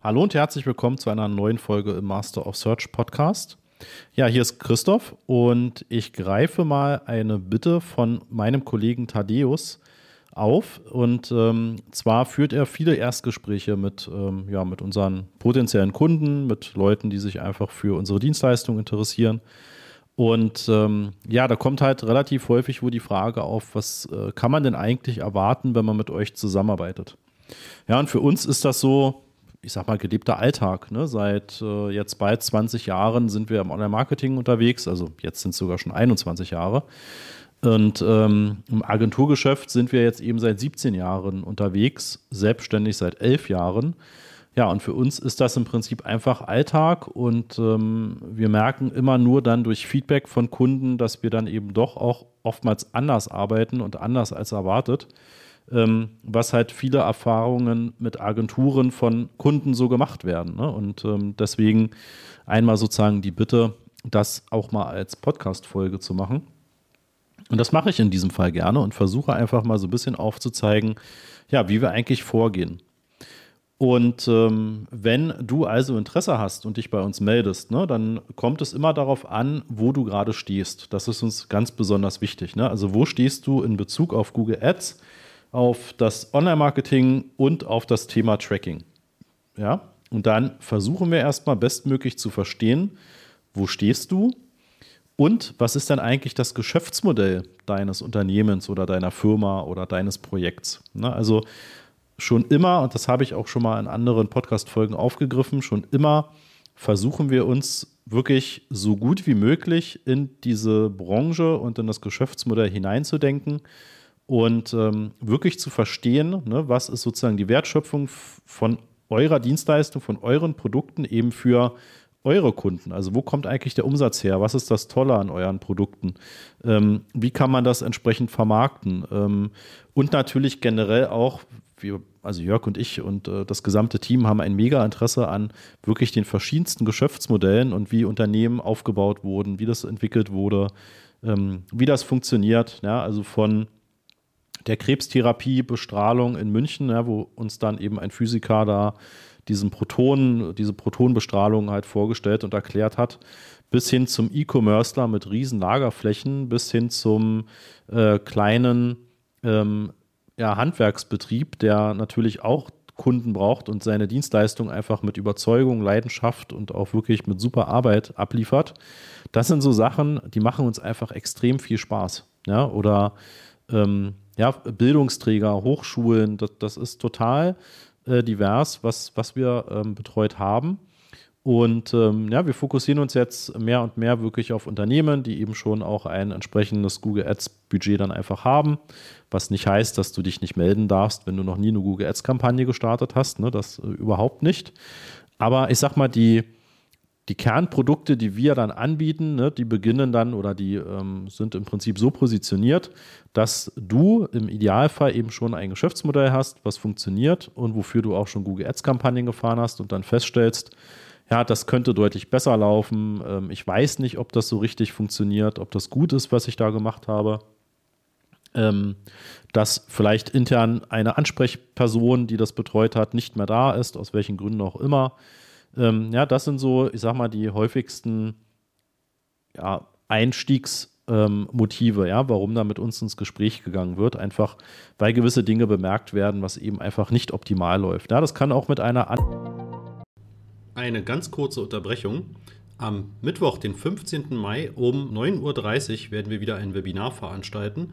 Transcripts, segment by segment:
Hallo und herzlich willkommen zu einer neuen Folge im Master of Search Podcast. Ja, hier ist Christoph und ich greife mal eine Bitte von meinem Kollegen Thaddeus auf. Und ähm, zwar führt er viele Erstgespräche mit, ähm, ja, mit unseren potenziellen Kunden, mit Leuten, die sich einfach für unsere Dienstleistung interessieren. Und ähm, ja, da kommt halt relativ häufig wo die Frage auf, was äh, kann man denn eigentlich erwarten, wenn man mit euch zusammenarbeitet? Ja, und für uns ist das so, ich sag mal, gelebter Alltag. Ne? Seit äh, jetzt bald 20 Jahren sind wir im Online-Marketing unterwegs, also jetzt sind es sogar schon 21 Jahre. Und ähm, im Agenturgeschäft sind wir jetzt eben seit 17 Jahren unterwegs, selbstständig seit 11 Jahren. Ja, und für uns ist das im Prinzip einfach Alltag und ähm, wir merken immer nur dann durch Feedback von Kunden, dass wir dann eben doch auch oftmals anders arbeiten und anders als erwartet, ähm, was halt viele Erfahrungen mit Agenturen von Kunden so gemacht werden. Ne? Und ähm, deswegen einmal sozusagen die Bitte, das auch mal als Podcast-Folge zu machen. Und das mache ich in diesem Fall gerne und versuche einfach mal so ein bisschen aufzuzeigen, ja, wie wir eigentlich vorgehen. Und ähm, wenn du also Interesse hast und dich bei uns meldest, ne, dann kommt es immer darauf an, wo du gerade stehst. Das ist uns ganz besonders wichtig. Ne? Also wo stehst du in Bezug auf Google Ads, auf das Online-Marketing und auf das Thema Tracking. Ja, und dann versuchen wir erstmal bestmöglich zu verstehen, wo stehst du und was ist denn eigentlich das Geschäftsmodell deines Unternehmens oder deiner Firma oder deines Projekts. Ne? Also schon immer, und das habe ich auch schon mal in anderen Podcast-Folgen aufgegriffen, schon immer versuchen wir uns wirklich so gut wie möglich in diese Branche und in das Geschäftsmodell hineinzudenken und ähm, wirklich zu verstehen, ne, was ist sozusagen die Wertschöpfung von eurer Dienstleistung, von euren Produkten eben für eure Kunden? Also wo kommt eigentlich der Umsatz her? Was ist das Tolle an euren Produkten? Ähm, wie kann man das entsprechend vermarkten? Ähm, und natürlich generell auch, wir, also Jörg und ich und äh, das gesamte Team haben ein mega Interesse an wirklich den verschiedensten Geschäftsmodellen und wie Unternehmen aufgebaut wurden, wie das entwickelt wurde, ähm, wie das funktioniert. Ja, also von der Krebstherapie, Bestrahlung in München, ja, wo uns dann eben ein Physiker da diesen Protonen, diese Protonenbestrahlung halt vorgestellt und erklärt hat, bis hin zum E-Commercer mit riesen Lagerflächen, bis hin zum äh, kleinen ähm, ja, Handwerksbetrieb, der natürlich auch Kunden braucht und seine Dienstleistung einfach mit Überzeugung, Leidenschaft und auch wirklich mit super Arbeit abliefert. Das sind so Sachen, die machen uns einfach extrem viel Spaß. Ja, oder ähm, ja, Bildungsträger, Hochschulen, das, das ist total äh, divers, was, was wir ähm, betreut haben. Und ähm, ja, wir fokussieren uns jetzt mehr und mehr wirklich auf Unternehmen, die eben schon auch ein entsprechendes Google Ads Budget dann einfach haben. Was nicht heißt, dass du dich nicht melden darfst, wenn du noch nie eine Google Ads Kampagne gestartet hast. Ne? Das äh, überhaupt nicht. Aber ich sag mal, die, die Kernprodukte, die wir dann anbieten, ne, die beginnen dann oder die ähm, sind im Prinzip so positioniert, dass du im Idealfall eben schon ein Geschäftsmodell hast, was funktioniert und wofür du auch schon Google Ads Kampagnen gefahren hast und dann feststellst, ja, das könnte deutlich besser laufen. Ähm, ich weiß nicht, ob das so richtig funktioniert, ob das gut ist, was ich da gemacht habe. Ähm, dass vielleicht intern eine Ansprechperson, die das betreut hat, nicht mehr da ist, aus welchen Gründen auch immer. Ähm, ja, das sind so, ich sag mal, die häufigsten ja, Einstiegsmotive, ähm, ja, warum da mit uns ins Gespräch gegangen wird. Einfach, weil gewisse Dinge bemerkt werden, was eben einfach nicht optimal läuft. Ja, das kann auch mit einer An eine ganz kurze Unterbrechung. Am Mittwoch, den 15. Mai um 9.30 Uhr werden wir wieder ein Webinar veranstalten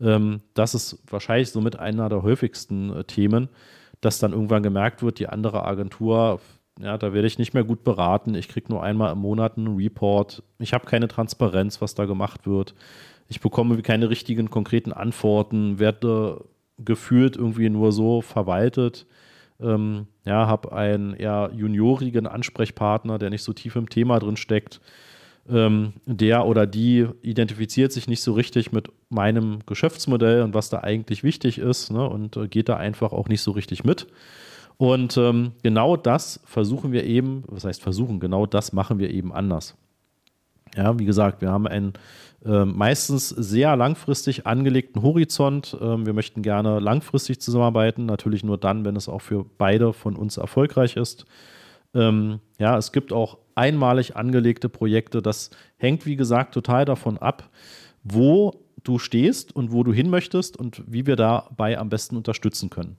Ähm, das ist wahrscheinlich somit einer der häufigsten äh, Themen, dass dann irgendwann gemerkt wird, die andere Agentur, ja, da werde ich nicht mehr gut beraten. Ich kriege nur einmal im Monat einen Report. Ich habe keine Transparenz, was da gemacht wird. Ich bekomme keine richtigen, konkreten Antworten, werde gefühlt irgendwie nur so verwaltet ähm, ja, habe einen eher juniorigen Ansprechpartner, der nicht so tief im Thema drin steckt. Ähm, der oder die identifiziert sich nicht so richtig mit meinem Geschäftsmodell und was da eigentlich wichtig ist ne, und äh, geht da einfach auch nicht so richtig mit. Und ähm, genau das versuchen wir eben, was heißt versuchen, genau das machen wir eben anders. Ja, wie gesagt, wir haben einen äh, meistens sehr langfristig angelegten Horizont. Ähm, wir möchten gerne langfristig zusammenarbeiten, natürlich nur dann, wenn es auch für beide von uns erfolgreich ist. Ähm, ja, es gibt auch einmalig angelegte Projekte. Das hängt, wie gesagt, total davon ab, wo du stehst und wo du hin möchtest und wie wir dabei am besten unterstützen können.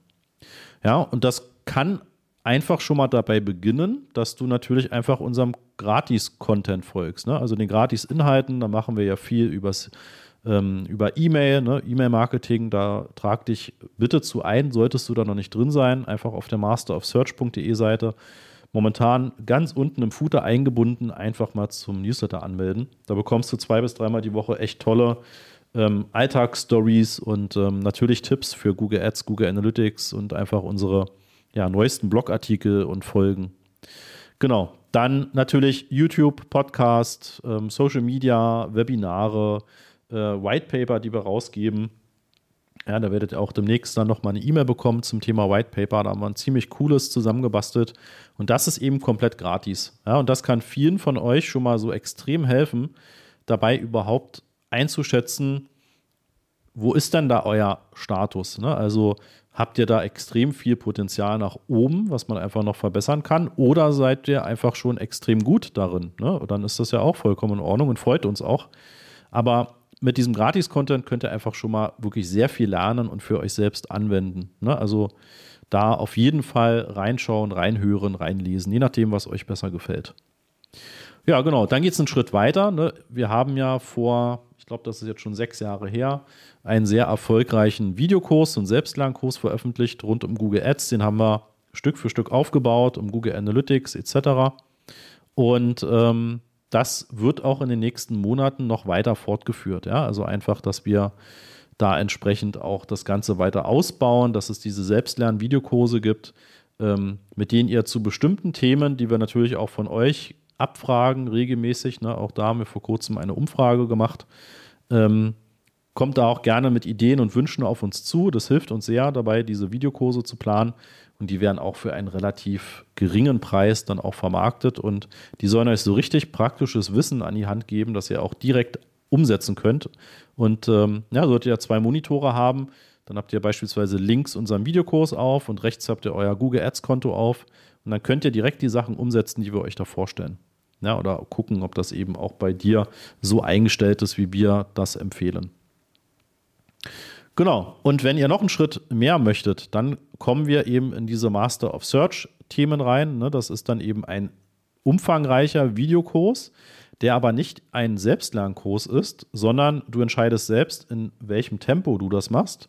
Ja, und das kann einfach schon mal dabei beginnen, dass du natürlich einfach unserem Gratis-Content folgst. Ne? Also den Gratis-Inhalten, da machen wir ja viel übers, ähm, über E-Mail, ne? E-Mail-Marketing, da trag dich bitte zu ein, solltest du da noch nicht drin sein, einfach auf der masterofsearch.de Seite momentan ganz unten im Footer eingebunden, einfach mal zum Newsletter anmelden. Da bekommst du zwei bis dreimal die Woche echt tolle ähm, Alltagsstories und ähm, natürlich Tipps für Google Ads, Google Analytics und einfach unsere ja, neuesten Blogartikel und Folgen. Genau. Dann natürlich YouTube, Podcast, ähm, Social Media, Webinare, äh, White Paper, die wir rausgeben. Ja, da werdet ihr auch demnächst dann nochmal eine E-Mail bekommen zum Thema White Paper. Da haben wir ein ziemlich cooles zusammengebastelt. Und das ist eben komplett gratis. Ja, und das kann vielen von euch schon mal so extrem helfen, dabei überhaupt einzuschätzen, wo ist denn da euer Status? Ne? Also habt ihr da extrem viel Potenzial nach oben, was man einfach noch verbessern kann? Oder seid ihr einfach schon extrem gut darin? Ne? Und dann ist das ja auch vollkommen in Ordnung und freut uns auch. Aber mit diesem Gratis-Content könnt ihr einfach schon mal wirklich sehr viel lernen und für euch selbst anwenden. Ne? Also da auf jeden Fall reinschauen, reinhören, reinlesen, je nachdem, was euch besser gefällt. Ja, genau. Dann geht es einen Schritt weiter. Ne? Wir haben ja vor, ich glaube, das ist jetzt schon sechs Jahre her, einen sehr erfolgreichen Videokurs und Selbstlernkurs veröffentlicht rund um Google Ads. Den haben wir Stück für Stück aufgebaut, um Google Analytics etc. Und ähm, das wird auch in den nächsten Monaten noch weiter fortgeführt. Ja? Also einfach, dass wir da entsprechend auch das Ganze weiter ausbauen, dass es diese Selbstlern-Videokurse gibt, ähm, mit denen ihr zu bestimmten Themen, die wir natürlich auch von euch abfragen, regelmäßig, ne? auch da haben wir vor kurzem eine Umfrage gemacht, ähm, kommt da auch gerne mit Ideen und Wünschen auf uns zu. Das hilft uns sehr dabei, diese Videokurse zu planen und die werden auch für einen relativ geringen Preis dann auch vermarktet und die sollen euch so richtig praktisches Wissen an die Hand geben, dass ihr auch direkt umsetzen könnt. Und ähm, ja, solltet ihr zwei Monitore haben, dann habt ihr beispielsweise links unseren Videokurs auf und rechts habt ihr euer Google Ads Konto auf und dann könnt ihr direkt die Sachen umsetzen, die wir euch da vorstellen. Ja, oder gucken, ob das eben auch bei dir so eingestellt ist, wie wir das empfehlen. Genau. Und wenn ihr noch einen Schritt mehr möchtet, dann kommen wir eben in diese Master of Search Themen rein. Ne? Das ist dann eben ein umfangreicher Videokurs, der aber nicht ein Selbstlernkurs ist, sondern du entscheidest selbst, in welchem Tempo du das machst.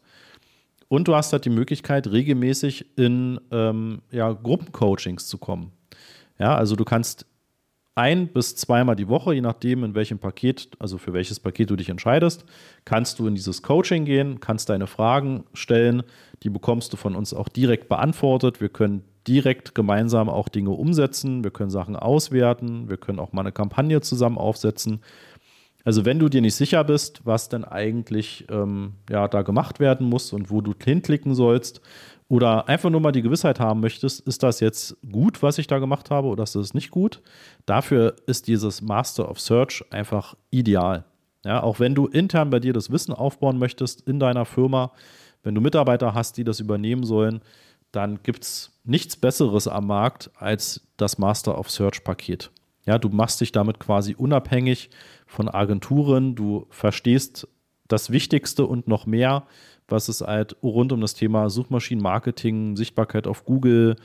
Und du hast halt die Möglichkeit, regelmäßig in ähm, ja, Gruppencoachings zu kommen. Ja, also du kannst ein bis zweimal die Woche, je nachdem, in welchem Paket, also für welches Paket du dich entscheidest, kannst du in dieses Coaching gehen, kannst deine Fragen stellen. Die bekommst du von uns auch direkt beantwortet. Wir können direkt gemeinsam auch Dinge umsetzen. Wir können Sachen auswerten. Wir können auch mal eine Kampagne zusammen aufsetzen. Also wenn du dir nicht sicher bist, was denn eigentlich ähm, ja, da gemacht werden muss und wo du hinklicken sollst, oder einfach nur mal die Gewissheit haben möchtest, ist das jetzt gut, was ich da gemacht habe, oder ist das nicht gut? Dafür ist dieses Master of Search einfach ideal. Ja, auch wenn du intern bei dir das Wissen aufbauen möchtest in deiner Firma, wenn du Mitarbeiter hast, die das übernehmen sollen, dann gibt es nichts Besseres am Markt als das Master of Search Paket. Ja, du machst dich damit quasi unabhängig von Agenturen, du verstehst das Wichtigste und noch mehr was es halt rund um das Thema Suchmaschinenmarketing, Sichtbarkeit auf Google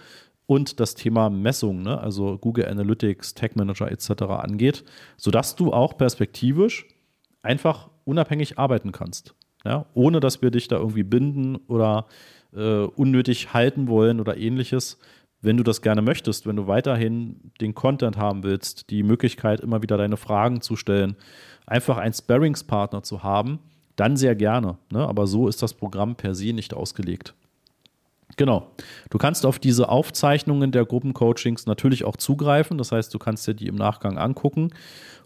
und das Thema Messung, ne? also Google Analytics, Tag Manager etc. angeht, sodass du auch perspektivisch einfach unabhängig arbeiten kannst. Ja? Ohne dass wir dich da irgendwie binden oder äh, unnötig halten wollen oder ähnliches. Wenn du das gerne möchtest, wenn du weiterhin den Content haben willst, die Möglichkeit, immer wieder deine Fragen zu stellen, einfach einen Sparringspartner zu haben, dann sehr gerne. Ne? Aber so ist das Programm per se nicht ausgelegt. Genau. Du kannst auf diese Aufzeichnungen der Gruppencoachings natürlich auch zugreifen. Das heißt, du kannst dir die im Nachgang angucken.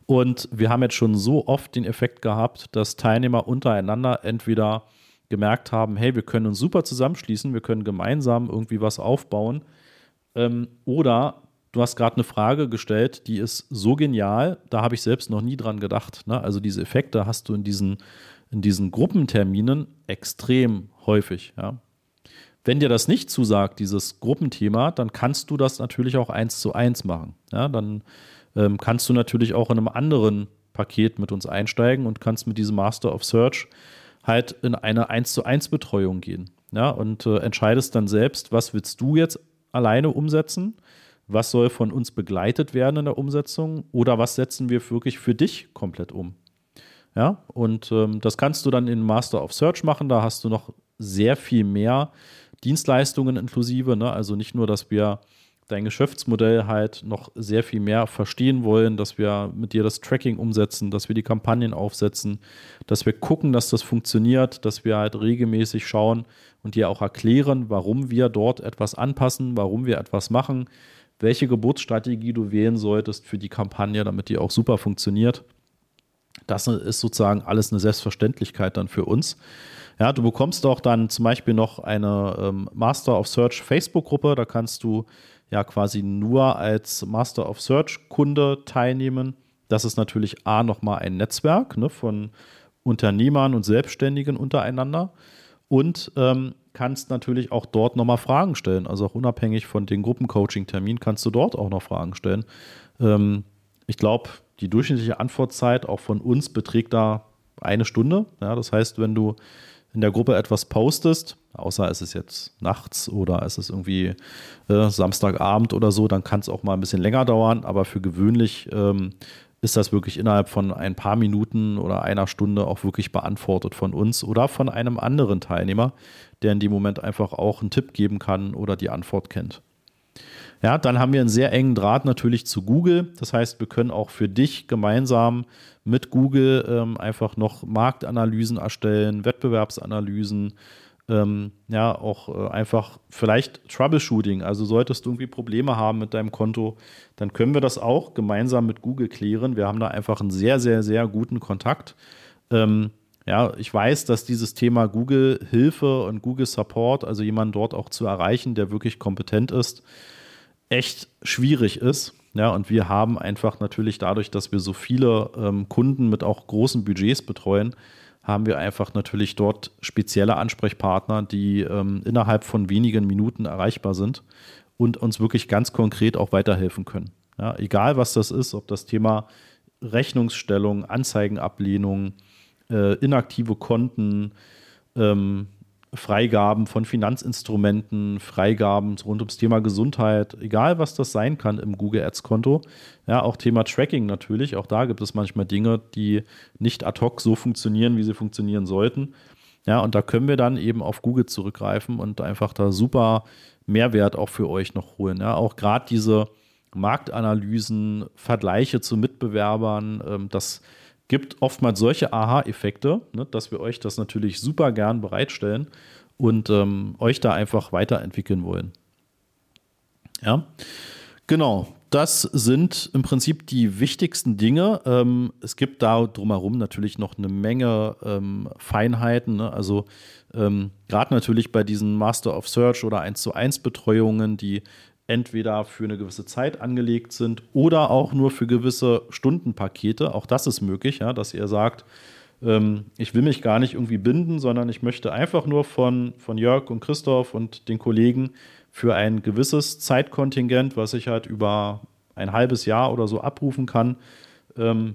Und wir haben jetzt schon so oft den Effekt gehabt, dass Teilnehmer untereinander entweder gemerkt haben, hey, wir können uns super zusammenschließen, wir können gemeinsam irgendwie was aufbauen. Ähm, oder du hast gerade eine Frage gestellt, die ist so genial, da habe ich selbst noch nie dran gedacht. Ne? Also diese Effekte hast du in diesen, in diesen Gruppenterminen extrem häufig. Ja? Wenn dir das nicht zusagt, dieses Gruppenthema, dann kannst du das natürlich auch eins zu eins machen. Ja? Dann ähm, kannst du natürlich auch in einem anderen Paket mit uns einsteigen und kannst mit diesem Master of Search halt in eine 1 zu 1 Betreuung gehen. Ja, und äh, entscheidest dann selbst, was willst du jetzt alleine umsetzen? Was soll von uns begleitet werden in der Umsetzung? Oder was setzen wir wirklich für dich komplett um? Ja, und ähm, das kannst du dann in Master of Search machen. Da hast du noch sehr viel mehr Dienstleistungen inklusive. Ne? Also nicht nur, dass wir dein Geschäftsmodell halt noch sehr viel mehr verstehen wollen, dass wir mit dir das Tracking umsetzen, dass wir die Kampagnen aufsetzen, dass wir gucken, dass das funktioniert, dass wir halt regelmäßig schauen und dir auch erklären, warum wir dort etwas anpassen, warum wir etwas machen, welche Geburtsstrategie du wählen solltest für die Kampagne, damit die auch super funktioniert. Das ist sozusagen alles eine Selbstverständlichkeit dann für uns. Ja, du bekommst auch dann zum Beispiel noch eine ähm, Master of Search Facebook-Gruppe. Da kannst du ja quasi nur als Master of Search Kunde teilnehmen. Das ist natürlich A nochmal ein Netzwerk ne, von Unternehmern und Selbstständigen untereinander und ähm, kannst natürlich auch dort nochmal Fragen stellen. Also auch unabhängig von den Gruppencoaching-Termin kannst du dort auch noch Fragen stellen. Ähm, ich glaube, die durchschnittliche Antwortzeit auch von uns beträgt da eine Stunde. Ja, das heißt, wenn du in der Gruppe etwas postest, außer es ist jetzt nachts oder es ist irgendwie äh, Samstagabend oder so, dann kann es auch mal ein bisschen länger dauern, aber für gewöhnlich ähm, ist das wirklich innerhalb von ein paar Minuten oder einer Stunde auch wirklich beantwortet von uns oder von einem anderen Teilnehmer, der in dem Moment einfach auch einen Tipp geben kann oder die Antwort kennt. Ja, dann haben wir einen sehr engen Draht natürlich zu Google. Das heißt, wir können auch für dich gemeinsam mit Google ähm, einfach noch Marktanalysen erstellen, Wettbewerbsanalysen, ähm, ja, auch äh, einfach vielleicht Troubleshooting. Also solltest du irgendwie Probleme haben mit deinem Konto, dann können wir das auch gemeinsam mit Google klären. Wir haben da einfach einen sehr, sehr, sehr guten Kontakt. Ähm, ja, ich weiß, dass dieses Thema Google Hilfe und Google Support, also jemanden dort auch zu erreichen, der wirklich kompetent ist, echt schwierig ist. Ja, und wir haben einfach natürlich dadurch, dass wir so viele ähm, Kunden mit auch großen Budgets betreuen, haben wir einfach natürlich dort spezielle Ansprechpartner, die ähm, innerhalb von wenigen Minuten erreichbar sind und uns wirklich ganz konkret auch weiterhelfen können. Ja, egal was das ist, ob das Thema Rechnungsstellung, Anzeigenablehnung, äh, inaktive Konten, ähm, Freigaben von Finanzinstrumenten, Freigaben rund ums Thema Gesundheit, egal was das sein kann im Google Ads Konto. Ja, auch Thema Tracking natürlich. Auch da gibt es manchmal Dinge, die nicht ad hoc so funktionieren, wie sie funktionieren sollten. Ja, und da können wir dann eben auf Google zurückgreifen und einfach da super Mehrwert auch für euch noch holen. Ja, auch gerade diese Marktanalysen, Vergleiche zu Mitbewerbern, ähm, das gibt oftmals solche Aha-Effekte, ne, dass wir euch das natürlich super gern bereitstellen und ähm, euch da einfach weiterentwickeln wollen. Ja, genau. Das sind im Prinzip die wichtigsten Dinge. Ähm, es gibt da drumherum natürlich noch eine Menge ähm, Feinheiten. Ne? Also ähm, gerade natürlich bei diesen Master of Search oder 1 zu 1 Betreuungen, die entweder für eine gewisse Zeit angelegt sind oder auch nur für gewisse Stundenpakete. Auch das ist möglich, ja, dass ihr sagt, ähm, ich will mich gar nicht irgendwie binden, sondern ich möchte einfach nur von, von Jörg und Christoph und den Kollegen für ein gewisses Zeitkontingent, was ich halt über ein halbes Jahr oder so abrufen kann, ähm,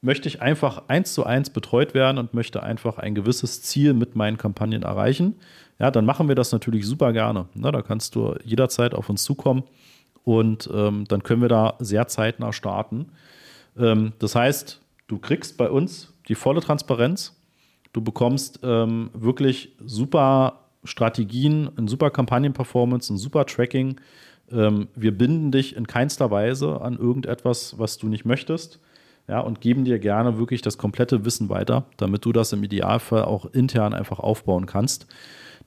möchte ich einfach eins zu eins betreut werden und möchte einfach ein gewisses Ziel mit meinen Kampagnen erreichen ja, dann machen wir das natürlich super gerne. Na, da kannst du jederzeit auf uns zukommen und ähm, dann können wir da sehr zeitnah starten. Ähm, das heißt, du kriegst bei uns die volle Transparenz. Du bekommst ähm, wirklich super Strategien, ein super Kampagnenperformance, ein super Tracking. Ähm, wir binden dich in keinster Weise an irgendetwas, was du nicht möchtest. Ja, und geben dir gerne wirklich das komplette Wissen weiter, damit du das im Idealfall auch intern einfach aufbauen kannst.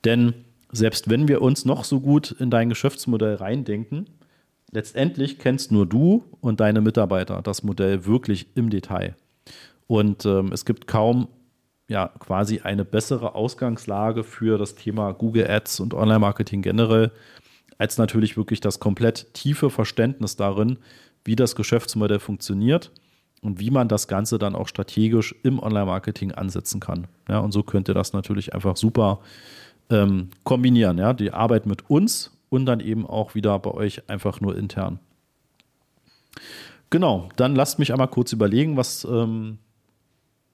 Denn selbst wenn wir uns noch so gut in dein Geschäftsmodell reindenken, letztendlich kennst nur du und deine Mitarbeiter das Modell wirklich im Detail. Und ähm, es gibt kaum ja quasi eine bessere Ausgangslage für das Thema Google Ads und Online-Marketing generell, als natürlich wirklich das komplett tiefe Verständnis darin, wie das Geschäftsmodell funktioniert und wie man das Ganze dann auch strategisch im Online-Marketing ansetzen kann. Ja, und so könnt ihr das natürlich einfach super ähm, kombinieren. Ja, die Arbeit mit uns und dann eben auch wieder bei euch einfach nur intern. Genau, dann lasst mich einmal kurz überlegen, was ähm,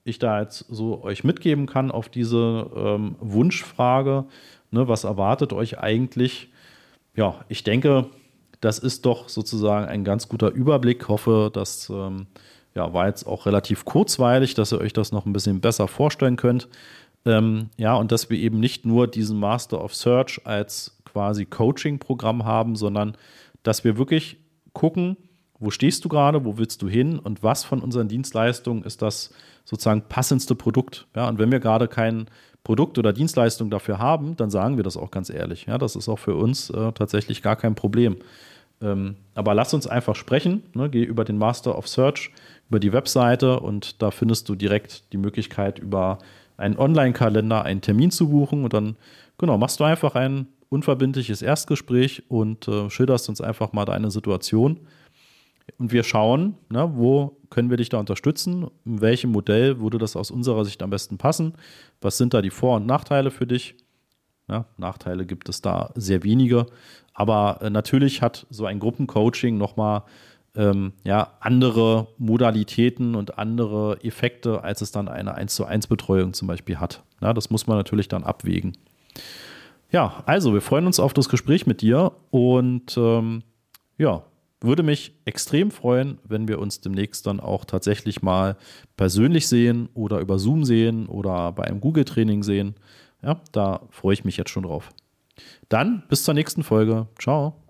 ich da jetzt so euch mitgeben kann auf diese ähm, Wunschfrage. Ne, was erwartet euch eigentlich? Ja, ich denke, das ist doch sozusagen ein ganz guter Überblick. Ich hoffe, das ähm, ja, war jetzt auch relativ kurzweilig, dass ihr euch das noch ein bisschen besser vorstellen könnt. Ähm, ja, und dass wir eben nicht nur diesen Master of Search als quasi Coaching-Programm haben, sondern dass wir wirklich gucken, wo stehst du gerade, wo willst du hin und was von unseren Dienstleistungen ist das sozusagen passendste Produkt. Ja, und wenn wir gerade kein Produkt oder Dienstleistung dafür haben, dann sagen wir das auch ganz ehrlich. Ja, das ist auch für uns äh, tatsächlich gar kein Problem. Ähm, aber lass uns einfach sprechen. Ne? Geh über den Master of Search, über die Webseite und da findest du direkt die Möglichkeit, über einen Online-Kalender einen Termin zu buchen und dann, genau, machst du einfach ein unverbindliches Erstgespräch und äh, schilderst uns einfach mal deine Situation. Und wir schauen, ne, wo können wir dich da unterstützen, in welchem Modell würde das aus unserer Sicht am besten passen, was sind da die Vor- und Nachteile für dich. Ja, Nachteile gibt es da sehr wenige, aber äh, natürlich hat so ein Gruppencoaching nochmal ähm, ja, andere Modalitäten und andere Effekte, als es dann eine 1 zu 1 Betreuung zum Beispiel hat. Ja, das muss man natürlich dann abwägen. Ja, also wir freuen uns auf das Gespräch mit dir und ähm, ja, würde mich extrem freuen, wenn wir uns demnächst dann auch tatsächlich mal persönlich sehen oder über Zoom sehen oder bei einem Google-Training sehen. Ja, da freue ich mich jetzt schon drauf. Dann bis zur nächsten Folge. Ciao.